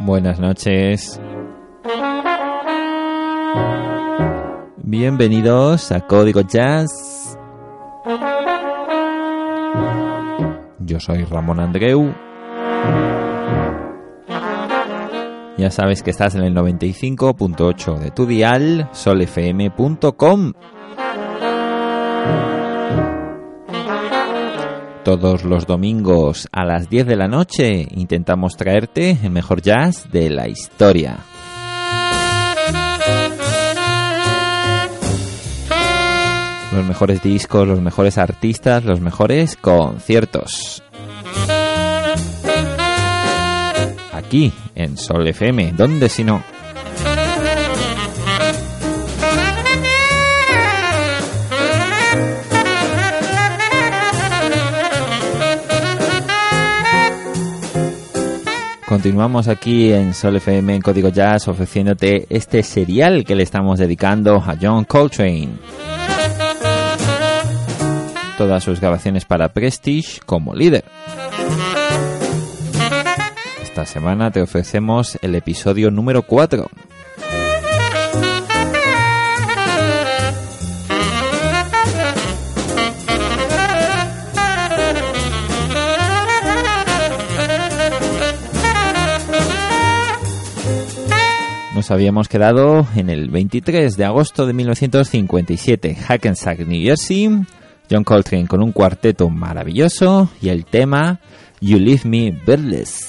Buenas noches. Bienvenidos a Código Jazz. Yo soy Ramón Andreu. Ya sabes que estás en el 95.8 de tu dial, solfm.com. Todos los domingos a las 10 de la noche intentamos traerte el mejor jazz de la historia. Los mejores discos, los mejores artistas, los mejores conciertos. Aquí, en Sol FM, ¿dónde si no? Continuamos aquí en Sol FM en Código Jazz ofreciéndote este serial que le estamos dedicando a John Coltrane. Todas sus grabaciones para Prestige como líder. Esta semana te ofrecemos el episodio número 4. Nos habíamos quedado en el 23 de agosto de 1957, Hackensack, New Jersey, John Coltrane con un cuarteto maravilloso. Y el tema You Leave Me Birdless.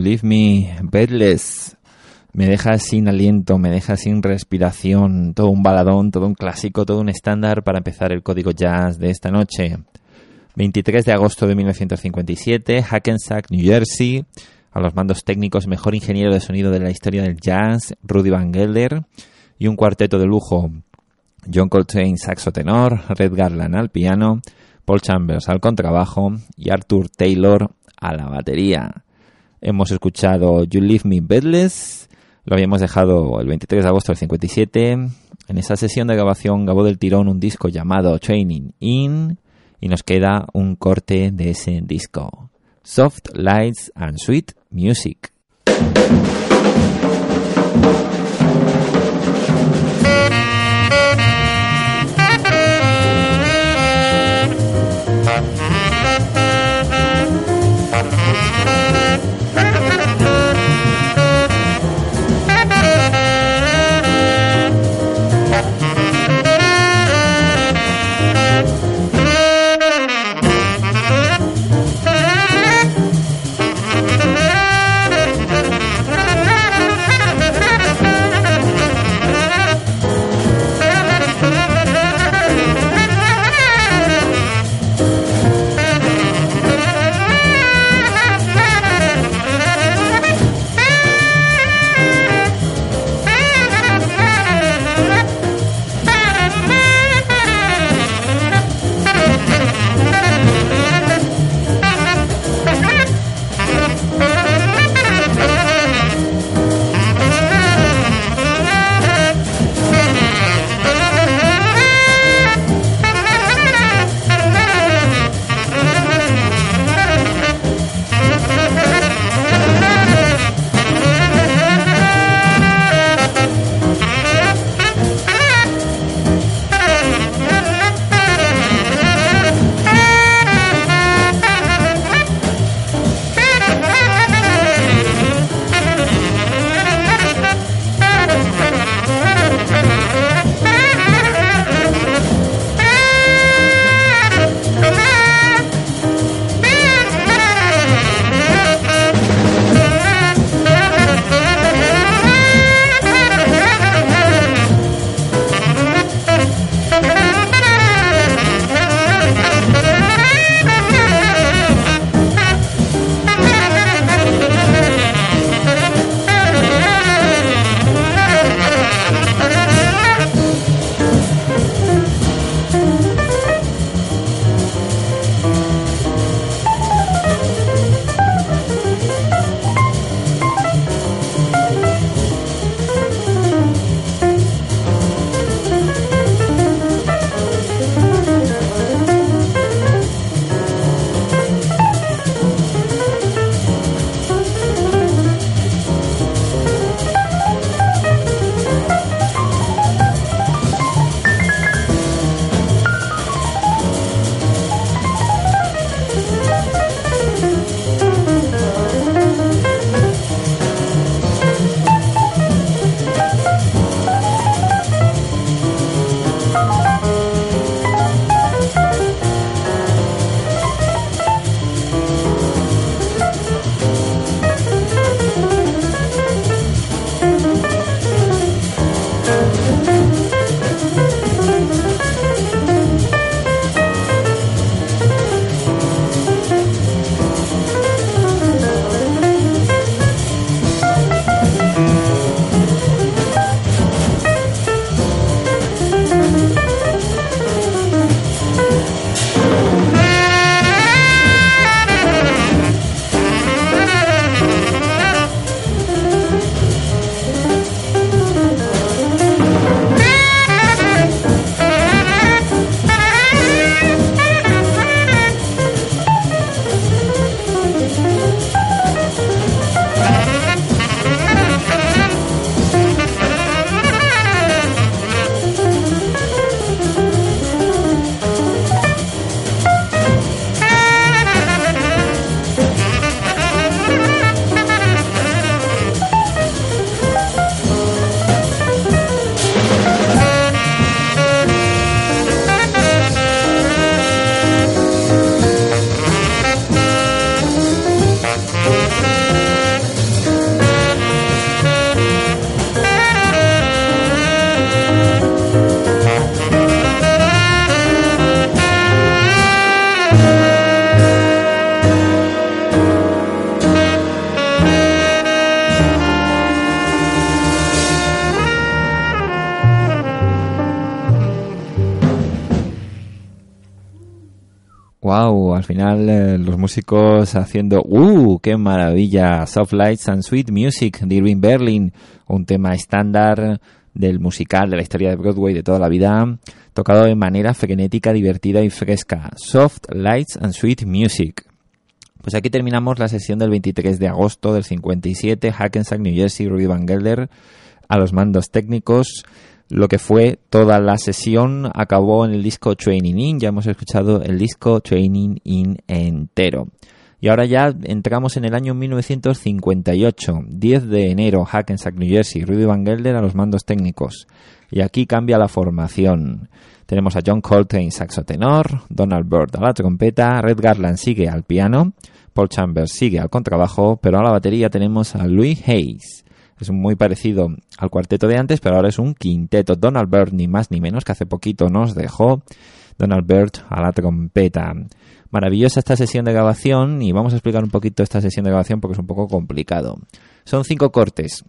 Leave Me Bedless. Me deja sin aliento, me deja sin respiración. Todo un baladón, todo un clásico, todo un estándar para empezar el código jazz de esta noche. 23 de agosto de 1957, Hackensack, New Jersey. A los mandos técnicos, mejor ingeniero de sonido de la historia del jazz, Rudy Van Gelder. Y un cuarteto de lujo. John Coltrane, saxo tenor, Red Garland al piano, Paul Chambers al contrabajo y Arthur Taylor a la batería. Hemos escuchado You Leave Me Bedless, lo habíamos dejado el 23 de agosto del 57. En esa sesión de grabación grabó del tirón un disco llamado Training In y nos queda un corte de ese disco. Soft Lights and Sweet Music. Al final eh, los músicos haciendo ¡Uh! ¡Qué maravilla! Soft Lights and Sweet Music de Irving Berlin, un tema estándar del musical de la historia de Broadway de toda la vida, tocado de manera frenética, divertida y fresca. Soft Lights and Sweet Music. Pues aquí terminamos la sesión del 23 de agosto del 57, Hackensack, New Jersey, Rudy Van Gelder a los mandos técnicos. Lo que fue toda la sesión acabó en el disco Training In. Ya hemos escuchado el disco Training In entero. Y ahora ya entramos en el año 1958, 10 de enero, Hackensack, New Jersey, Rudy Van Gelder a los mandos técnicos. Y aquí cambia la formación. Tenemos a John Coltrane, saxo tenor, Donald Byrd a la trompeta, Red Garland sigue al piano, Paul Chambers sigue al contrabajo, pero a la batería tenemos a Louis Hayes. Es muy parecido al cuarteto de antes, pero ahora es un quinteto. Donald Byrd, ni más ni menos, que hace poquito nos dejó. Donald Byrd a la trompeta. Maravillosa esta sesión de grabación y vamos a explicar un poquito esta sesión de grabación porque es un poco complicado. Son cinco cortes.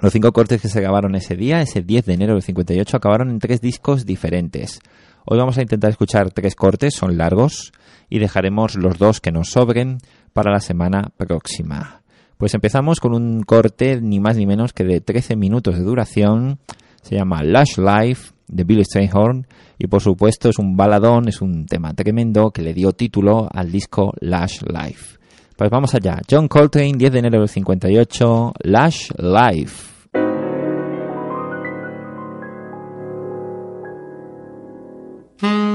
Los cinco cortes que se grabaron ese día, ese 10 de enero del 58, acabaron en tres discos diferentes. Hoy vamos a intentar escuchar tres cortes, son largos, y dejaremos los dos que nos sobren para la semana próxima. Pues empezamos con un corte ni más ni menos que de 13 minutos de duración. Se llama Lush Life de Billy Strayhorn y por supuesto es un baladón, es un tema tremendo que le dio título al disco Lush Life. Pues vamos allá. John Coltrane, 10 de enero del 58, Lush Life. Thank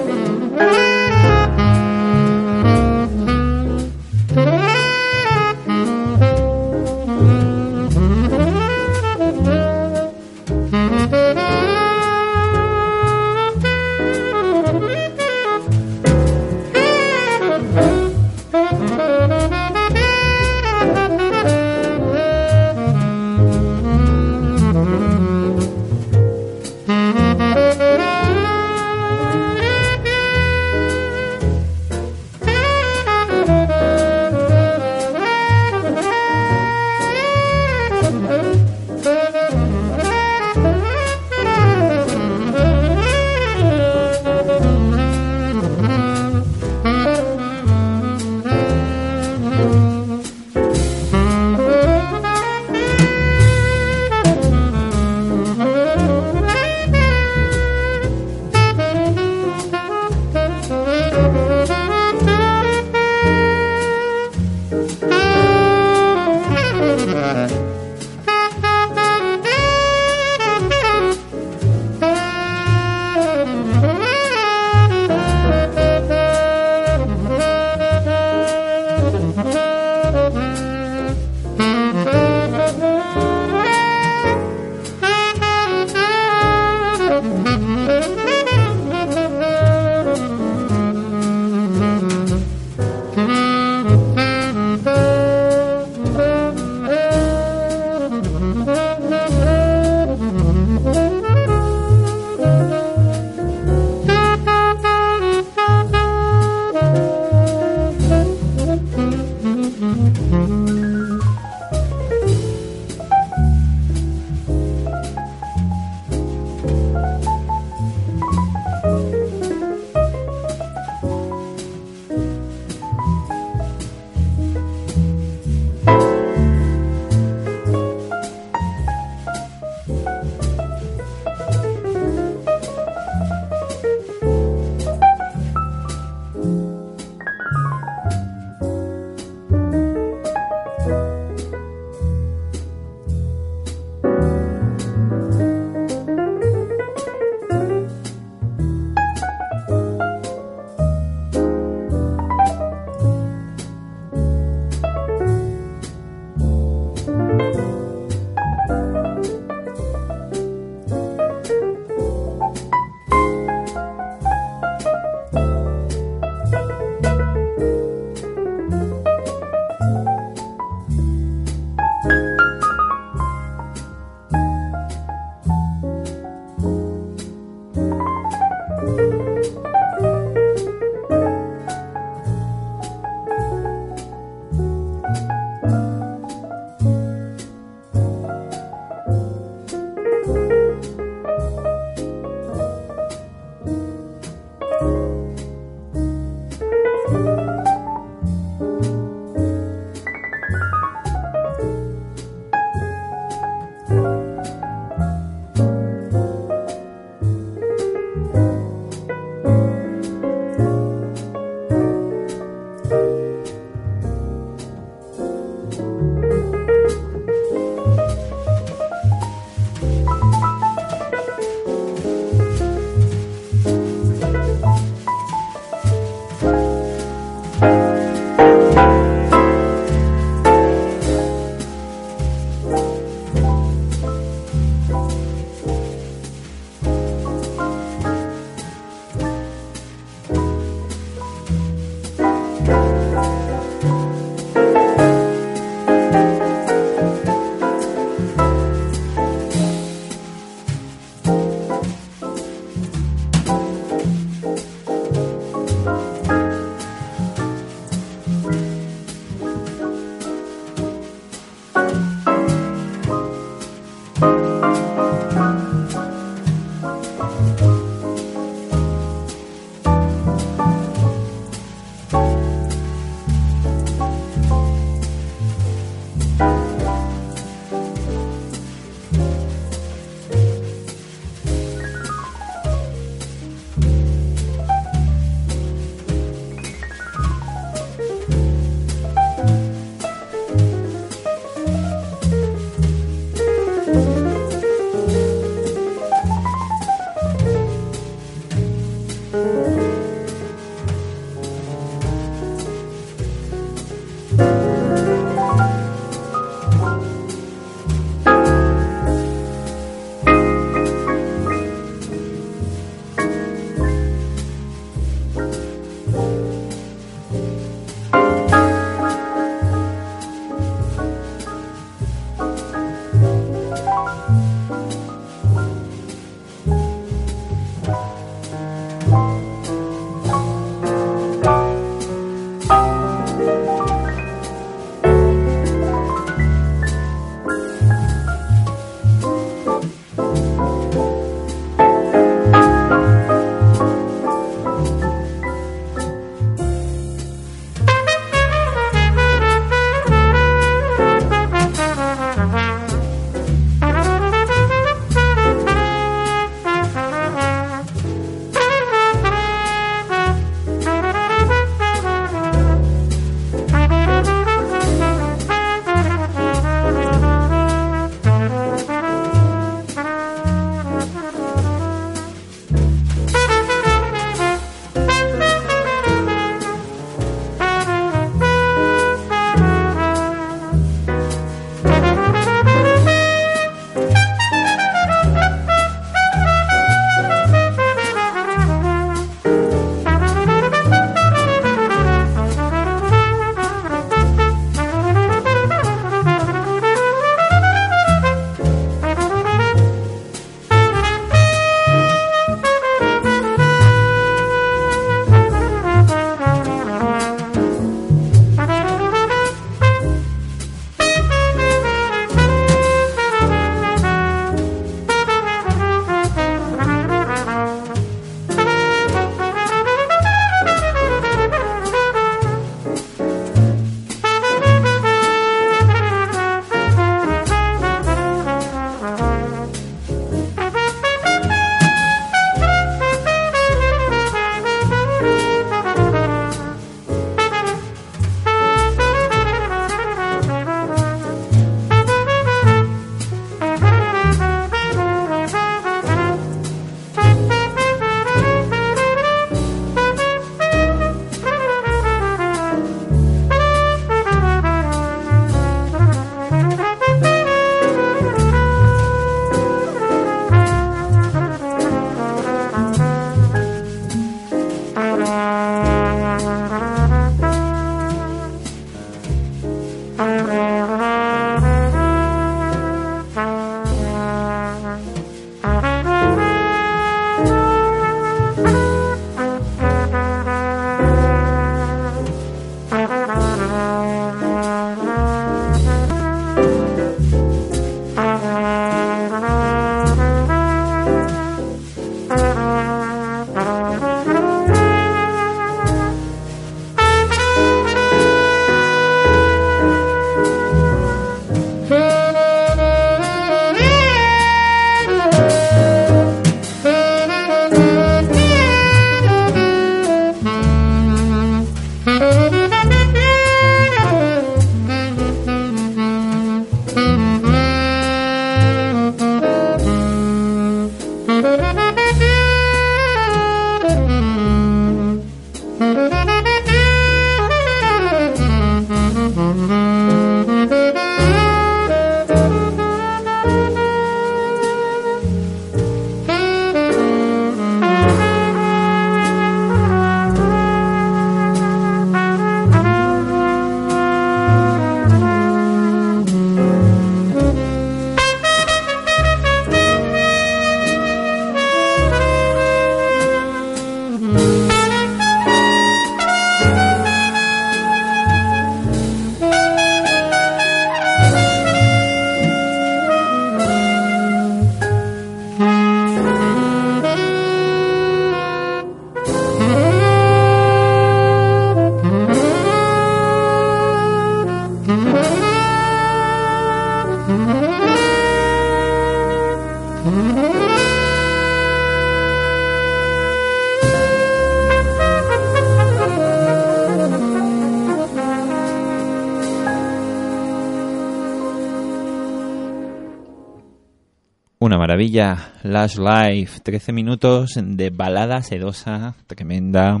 maravilla. Last Life, 13 minutos de balada sedosa, tremenda.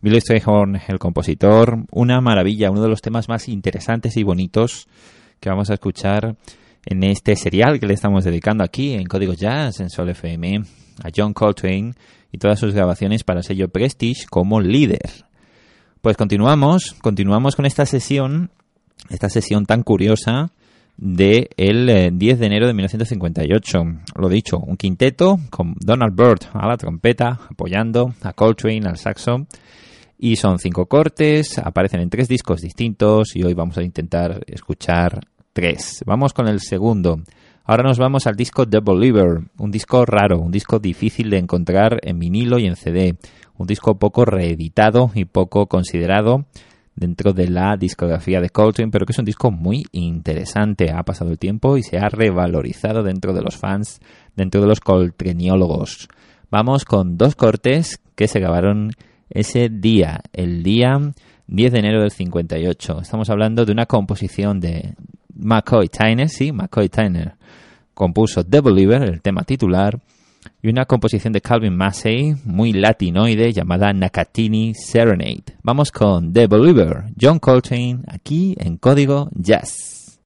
Billy Strayhorn, el compositor, una maravilla, uno de los temas más interesantes y bonitos que vamos a escuchar en este serial que le estamos dedicando aquí en Código Jazz, en Sol FM, a John Coltrane y todas sus grabaciones para el sello Prestige como líder. Pues continuamos, continuamos con esta sesión, esta sesión tan curiosa de el 10 eh, de enero de 1958. Lo dicho, un quinteto con Donald Byrd a la trompeta, apoyando a Coltrane al saxo. Y son cinco cortes, aparecen en tres discos distintos y hoy vamos a intentar escuchar tres. Vamos con el segundo. Ahora nos vamos al disco The Believer, un disco raro, un disco difícil de encontrar en vinilo y en CD, un disco poco reeditado y poco considerado dentro de la discografía de Coltrane, pero que es un disco muy interesante. Ha pasado el tiempo y se ha revalorizado dentro de los fans, dentro de los coltraniólogos. Vamos con dos cortes que se grabaron ese día, el día 10 de enero del 58. Estamos hablando de una composición de McCoy Tyner, sí, McCoy Tyner compuso The Believer, el tema titular, y una composición de Calvin Massey muy latinoide llamada Nakatini Serenade. Vamos con The Believer, John Coltrane, aquí en Código Jazz.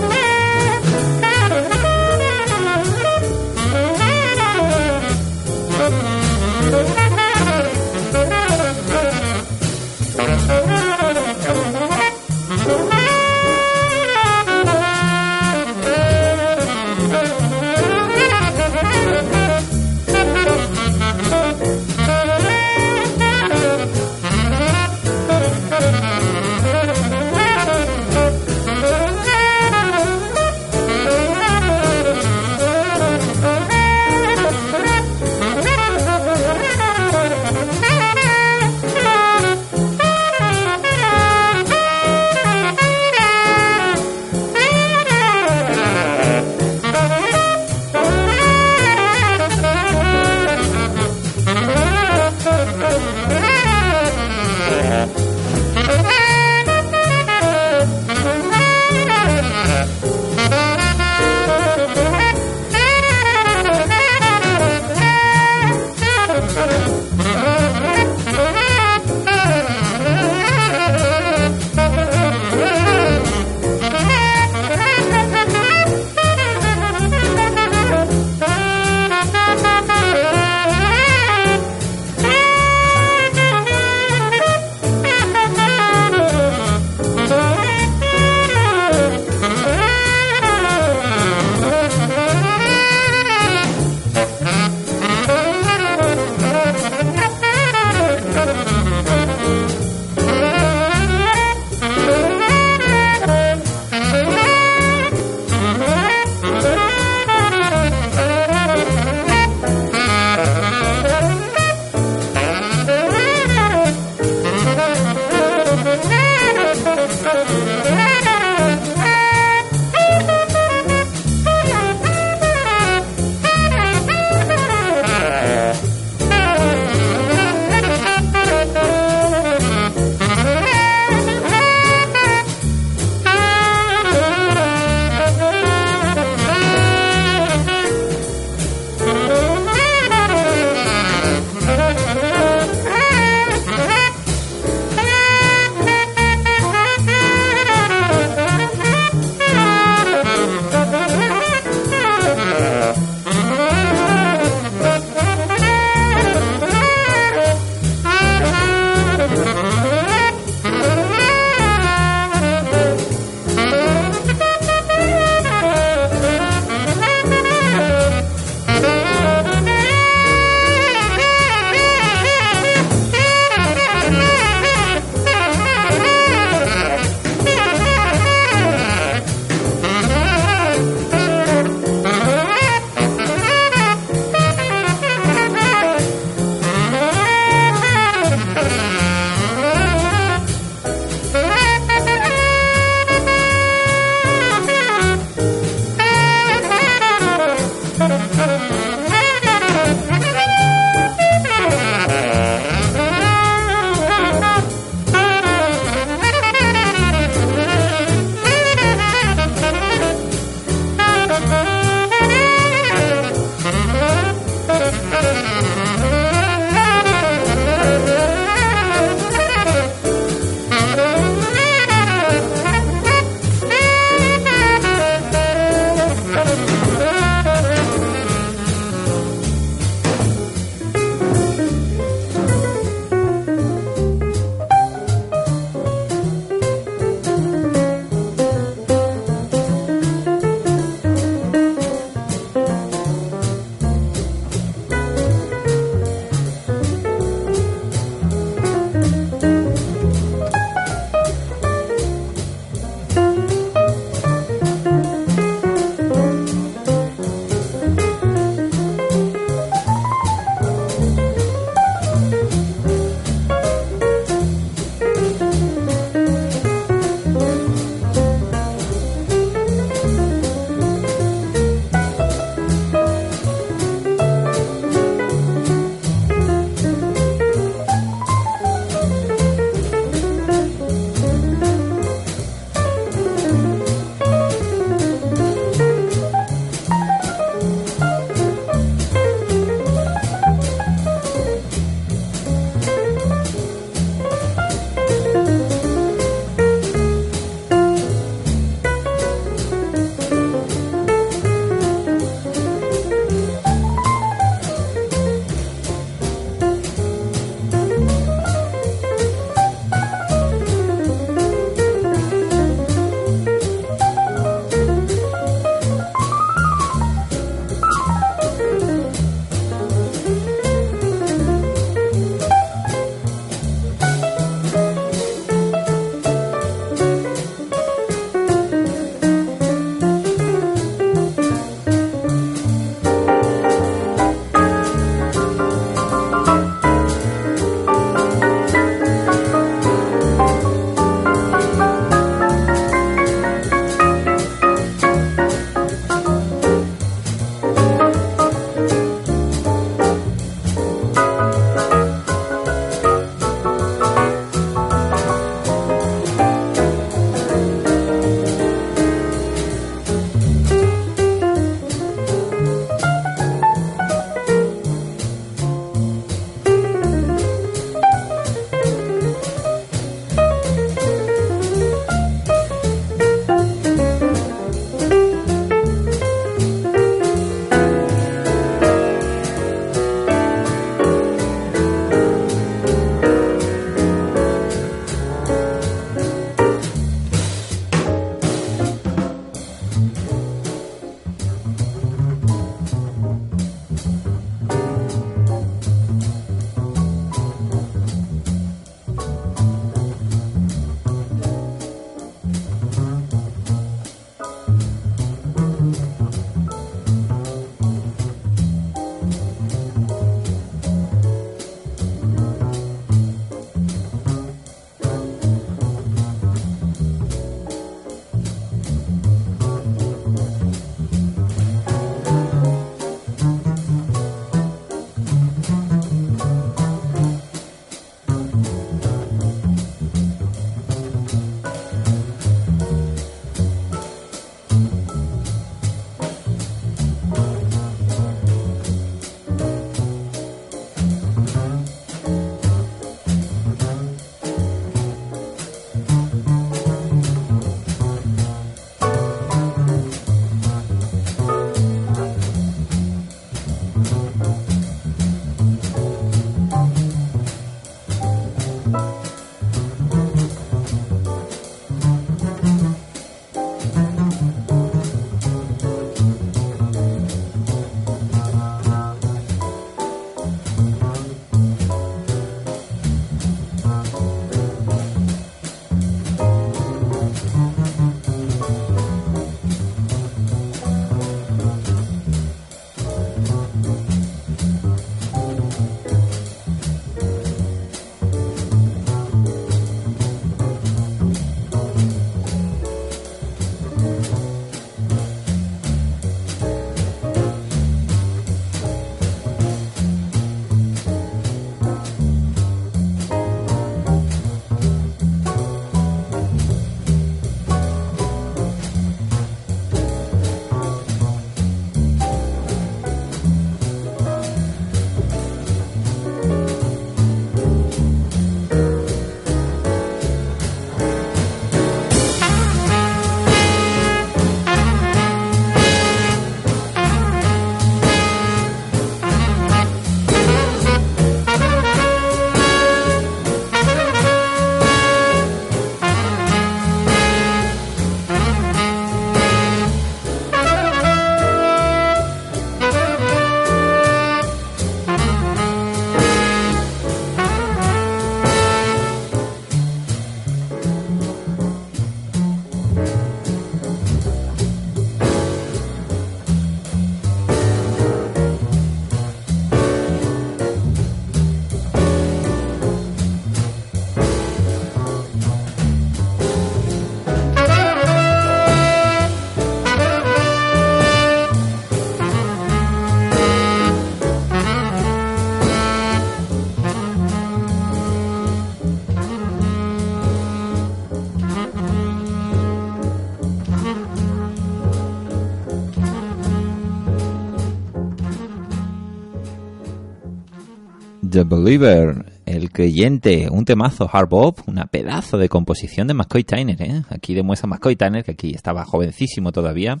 The Believer, El Creyente, un temazo hard bop, una pedazo de composición de McCoy Tyner, ¿eh? Aquí demuestra McCoy Tyner, que aquí estaba jovencísimo todavía,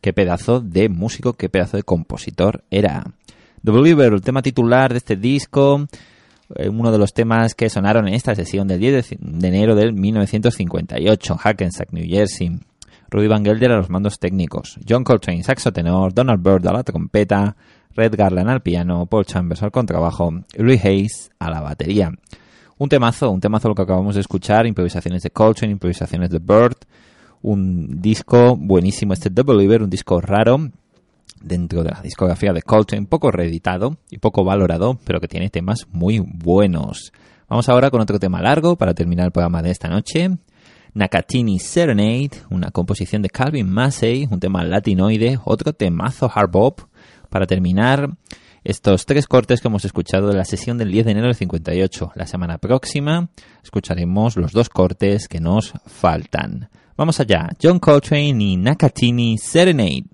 qué pedazo de músico, qué pedazo de compositor era. The Believer, el tema titular de este disco, eh, uno de los temas que sonaron en esta sesión del 10 de enero del 1958, Hackensack, New Jersey. Rudy Van Gelder a los mandos técnicos, John Coltrane saxo tenor, Donald Byrd a la trompeta, Red Garland al piano, Paul Chambers al contrabajo Louis Hayes a la batería. Un temazo, un temazo lo que acabamos de escuchar, improvisaciones de Coltrane, improvisaciones de Bird, un disco buenísimo este Double Believer, un disco raro dentro de la discografía de Coltrane, poco reeditado y poco valorado, pero que tiene temas muy buenos. Vamos ahora con otro tema largo para terminar el programa de esta noche. Nakatini Serenade, una composición de Calvin Massey, un tema latinoide, otro temazo hard bop para terminar estos tres cortes que hemos escuchado de la sesión del 10 de enero del 58. La semana próxima escucharemos los dos cortes que nos faltan. Vamos allá, John Coltrane y Nakatini Serenade.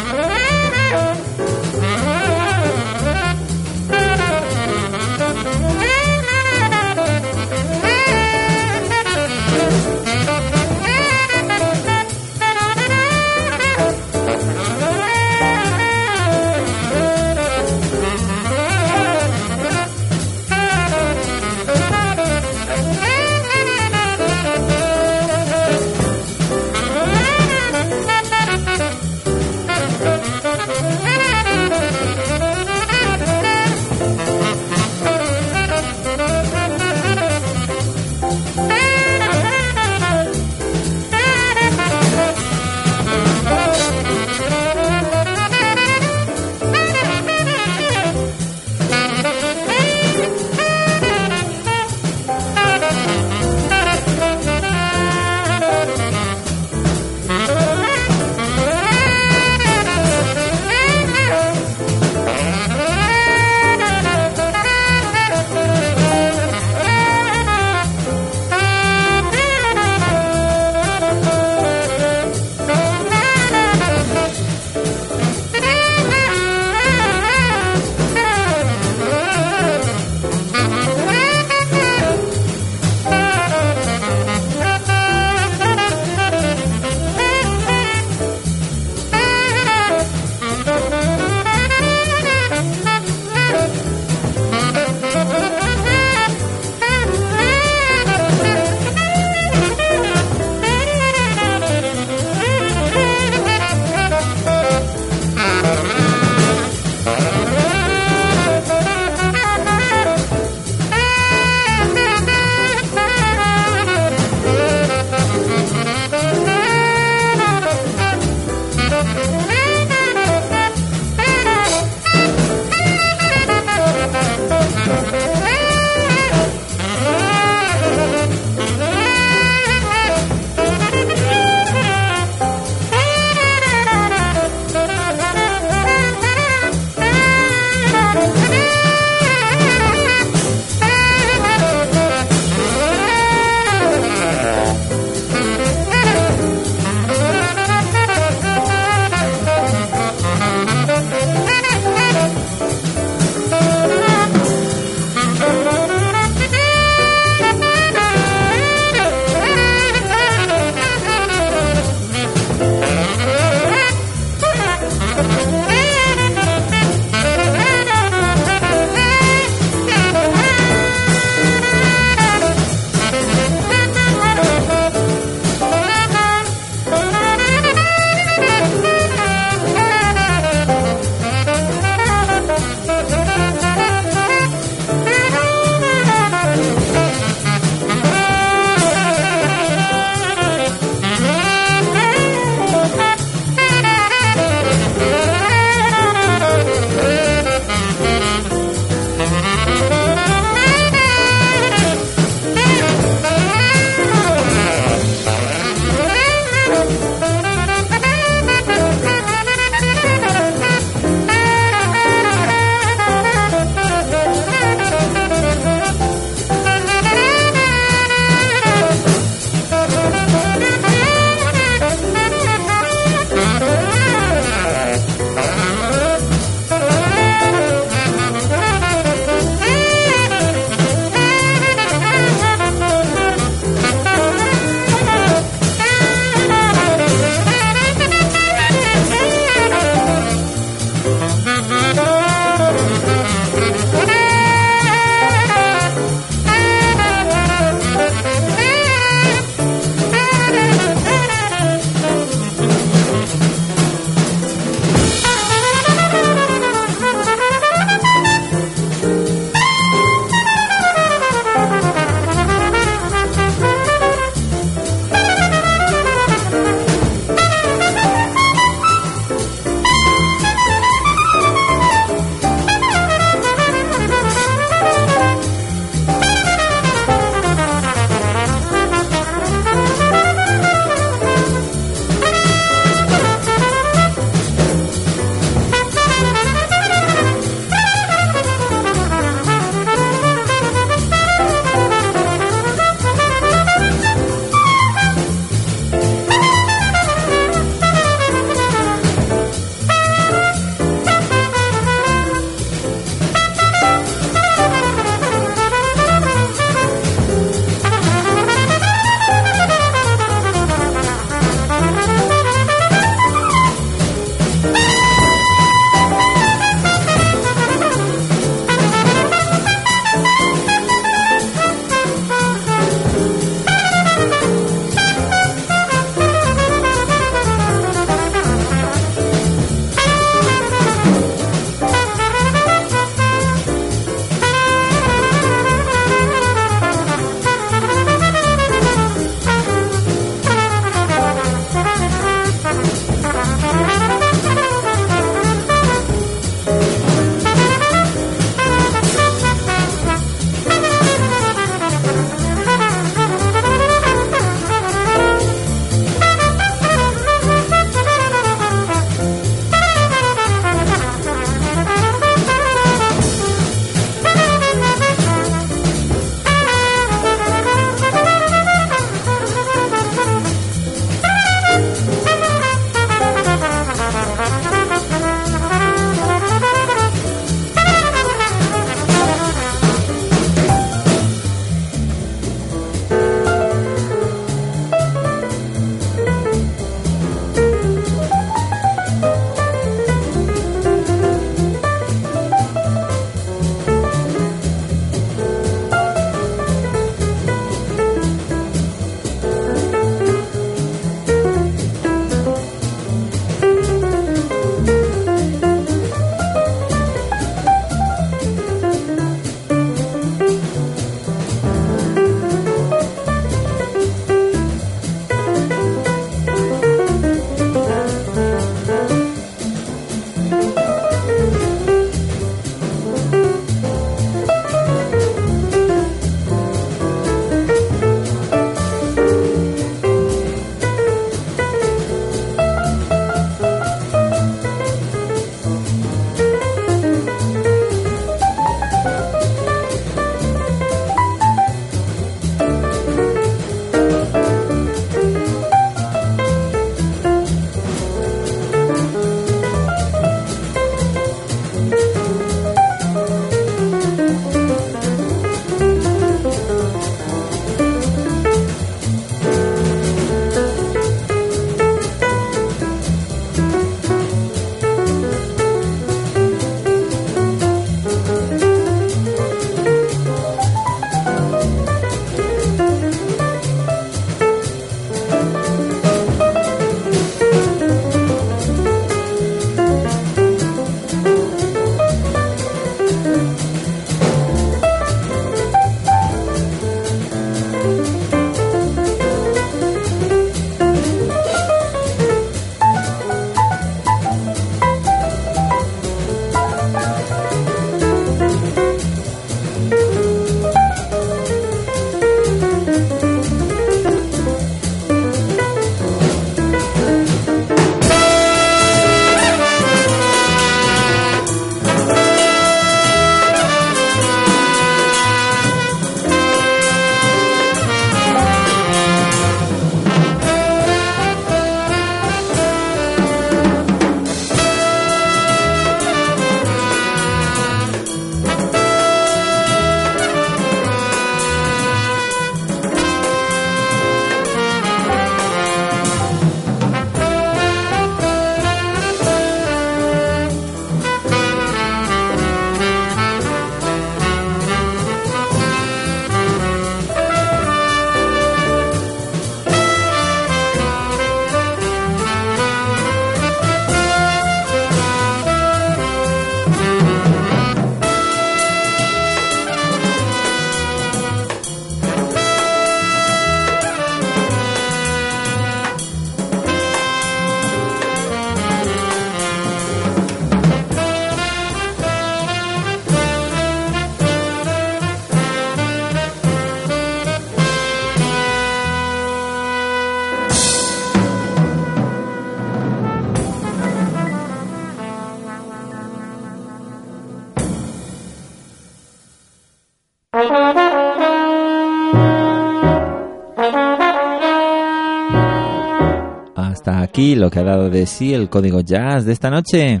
Aquí lo que ha dado de sí el código jazz de esta noche.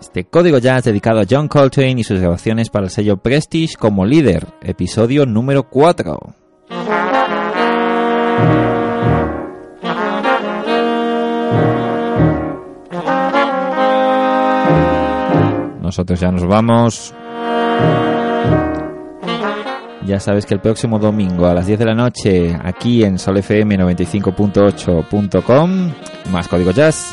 Este código jazz dedicado a John Coltrane y sus grabaciones para el sello Prestige como líder, episodio número 4. Nosotros ya nos vamos. Ya sabes que el próximo domingo a las 10 de la noche, aquí en solfm 95.8.com, más código jazz.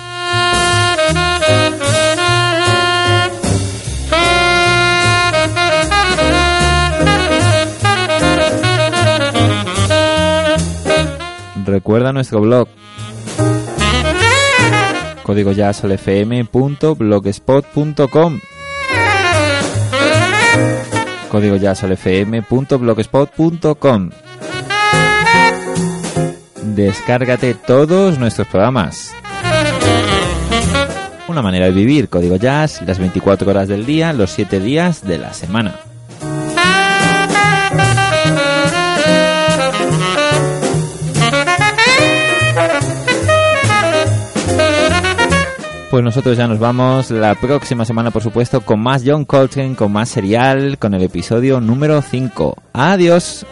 Recuerda nuestro blog código jazzolfm.blogspot.com código jazzolfm.blogspot.com Descárgate todos nuestros programas. Una manera de vivir, código jazz, las 24 horas del día, los 7 días de la semana. Pues nosotros ya nos vamos la próxima semana, por supuesto, con más John Coltrane, con más serial, con el episodio número 5. Adiós.